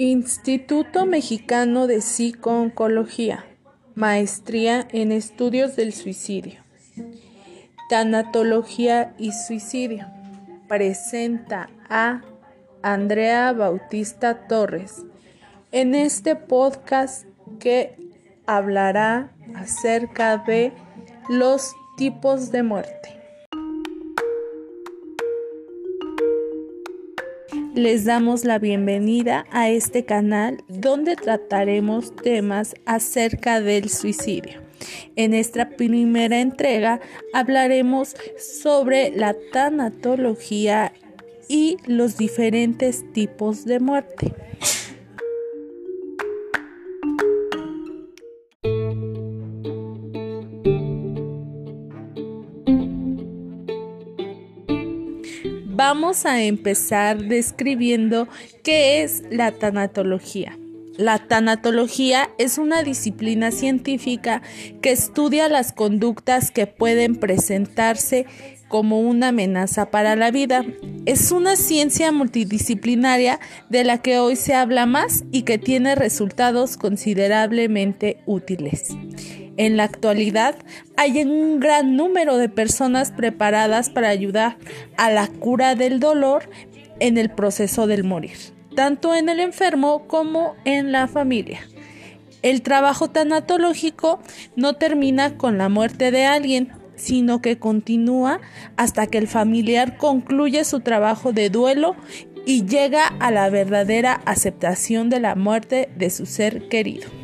Instituto Mexicano de Psico-Oncología, Maestría en Estudios del Suicidio. Tanatología y Suicidio. Presenta a Andrea Bautista Torres en este podcast que hablará acerca de los tipos de muerte. Les damos la bienvenida a este canal donde trataremos temas acerca del suicidio. En esta primera entrega hablaremos sobre la tanatología y los diferentes tipos de muerte. Vamos a empezar describiendo qué es la tanatología. La tanatología es una disciplina científica que estudia las conductas que pueden presentarse como una amenaza para la vida. Es una ciencia multidisciplinaria de la que hoy se habla más y que tiene resultados considerablemente útiles. En la actualidad hay un gran número de personas preparadas para ayudar a la cura del dolor en el proceso del morir, tanto en el enfermo como en la familia. El trabajo tanatológico no termina con la muerte de alguien, sino que continúa hasta que el familiar concluye su trabajo de duelo y llega a la verdadera aceptación de la muerte de su ser querido.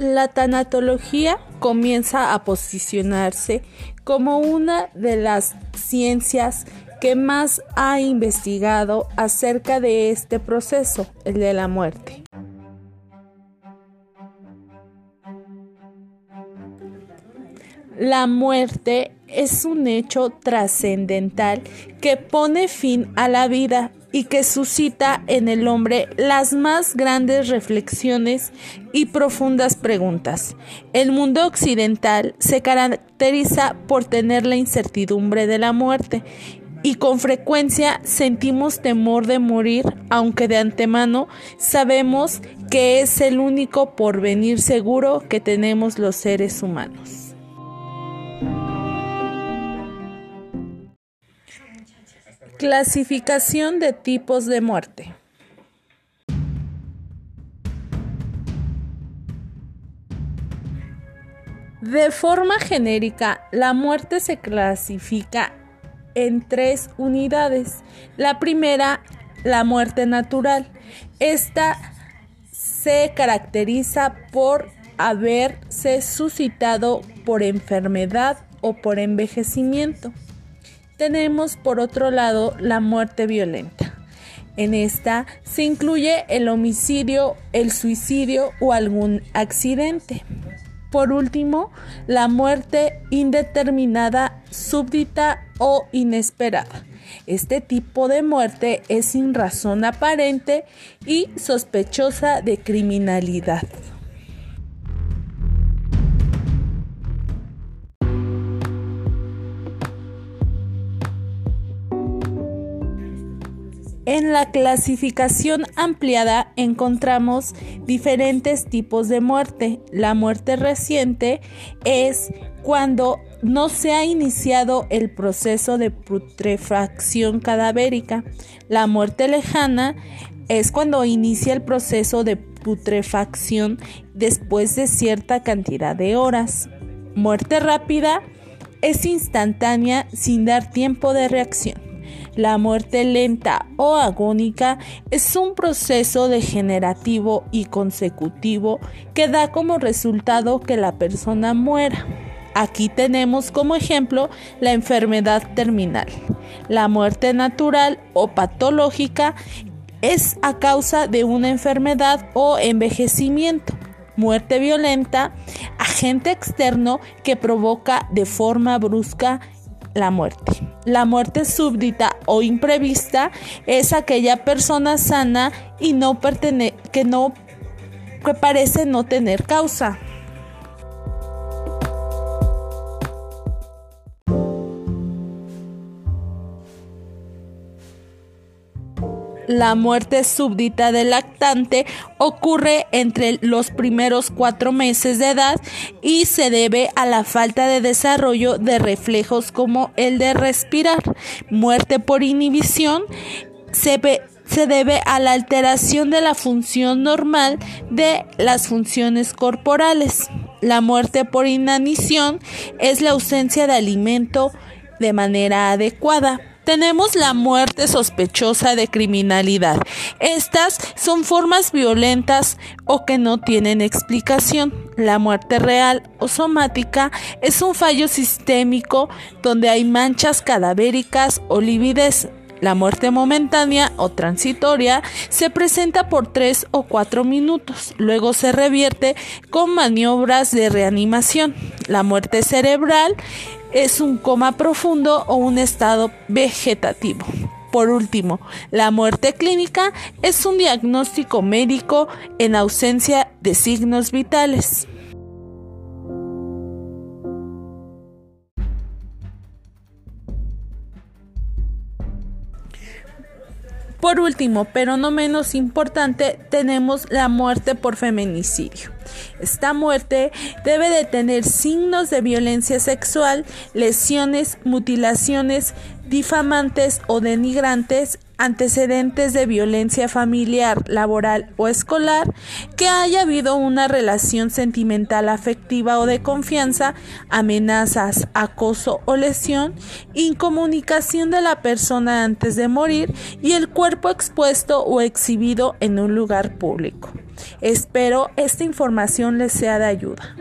La tanatología comienza a posicionarse como una de las ciencias que más ha investigado acerca de este proceso, el de la muerte. La muerte es un hecho trascendental que pone fin a la vida y que suscita en el hombre las más grandes reflexiones y profundas preguntas. El mundo occidental se caracteriza por tener la incertidumbre de la muerte y con frecuencia sentimos temor de morir, aunque de antemano sabemos que es el único porvenir seguro que tenemos los seres humanos. Clasificación de tipos de muerte. De forma genérica, la muerte se clasifica en tres unidades. La primera, la muerte natural. Esta se caracteriza por haberse suscitado por enfermedad o por envejecimiento. Tenemos por otro lado la muerte violenta. En esta se incluye el homicidio, el suicidio o algún accidente. Por último, la muerte indeterminada, súbdita o inesperada. Este tipo de muerte es sin razón aparente y sospechosa de criminalidad. En la clasificación ampliada encontramos diferentes tipos de muerte. La muerte reciente es cuando no se ha iniciado el proceso de putrefacción cadavérica. La muerte lejana es cuando inicia el proceso de putrefacción después de cierta cantidad de horas. Muerte rápida es instantánea sin dar tiempo de reacción. La muerte lenta o agónica es un proceso degenerativo y consecutivo que da como resultado que la persona muera. Aquí tenemos como ejemplo la enfermedad terminal. La muerte natural o patológica es a causa de una enfermedad o envejecimiento. Muerte violenta, agente externo que provoca de forma brusca la muerte. La muerte súbdita o imprevista es aquella persona sana y no que no que parece no tener causa. La muerte súbdita del lactante ocurre entre los primeros cuatro meses de edad y se debe a la falta de desarrollo de reflejos como el de respirar. Muerte por inhibición se, se debe a la alteración de la función normal de las funciones corporales. La muerte por inanición es la ausencia de alimento de manera adecuada. Tenemos la muerte sospechosa de criminalidad. Estas son formas violentas o que no tienen explicación. La muerte real o somática es un fallo sistémico donde hay manchas cadavéricas o lividez la muerte momentánea o transitoria se presenta por tres o cuatro minutos, luego se revierte con maniobras de reanimación. La muerte cerebral es un coma profundo o un estado vegetativo. Por último, la muerte clínica es un diagnóstico médico en ausencia de signos vitales. Por último, pero no menos importante, tenemos la muerte por feminicidio. Esta muerte debe de tener signos de violencia sexual, lesiones, mutilaciones, difamantes o denigrantes, antecedentes de violencia familiar, laboral o escolar, que haya habido una relación sentimental afectiva o de confianza, amenazas, acoso o lesión, incomunicación de la persona antes de morir y el cuerpo expuesto o exhibido en un lugar público. Espero esta información les sea de ayuda.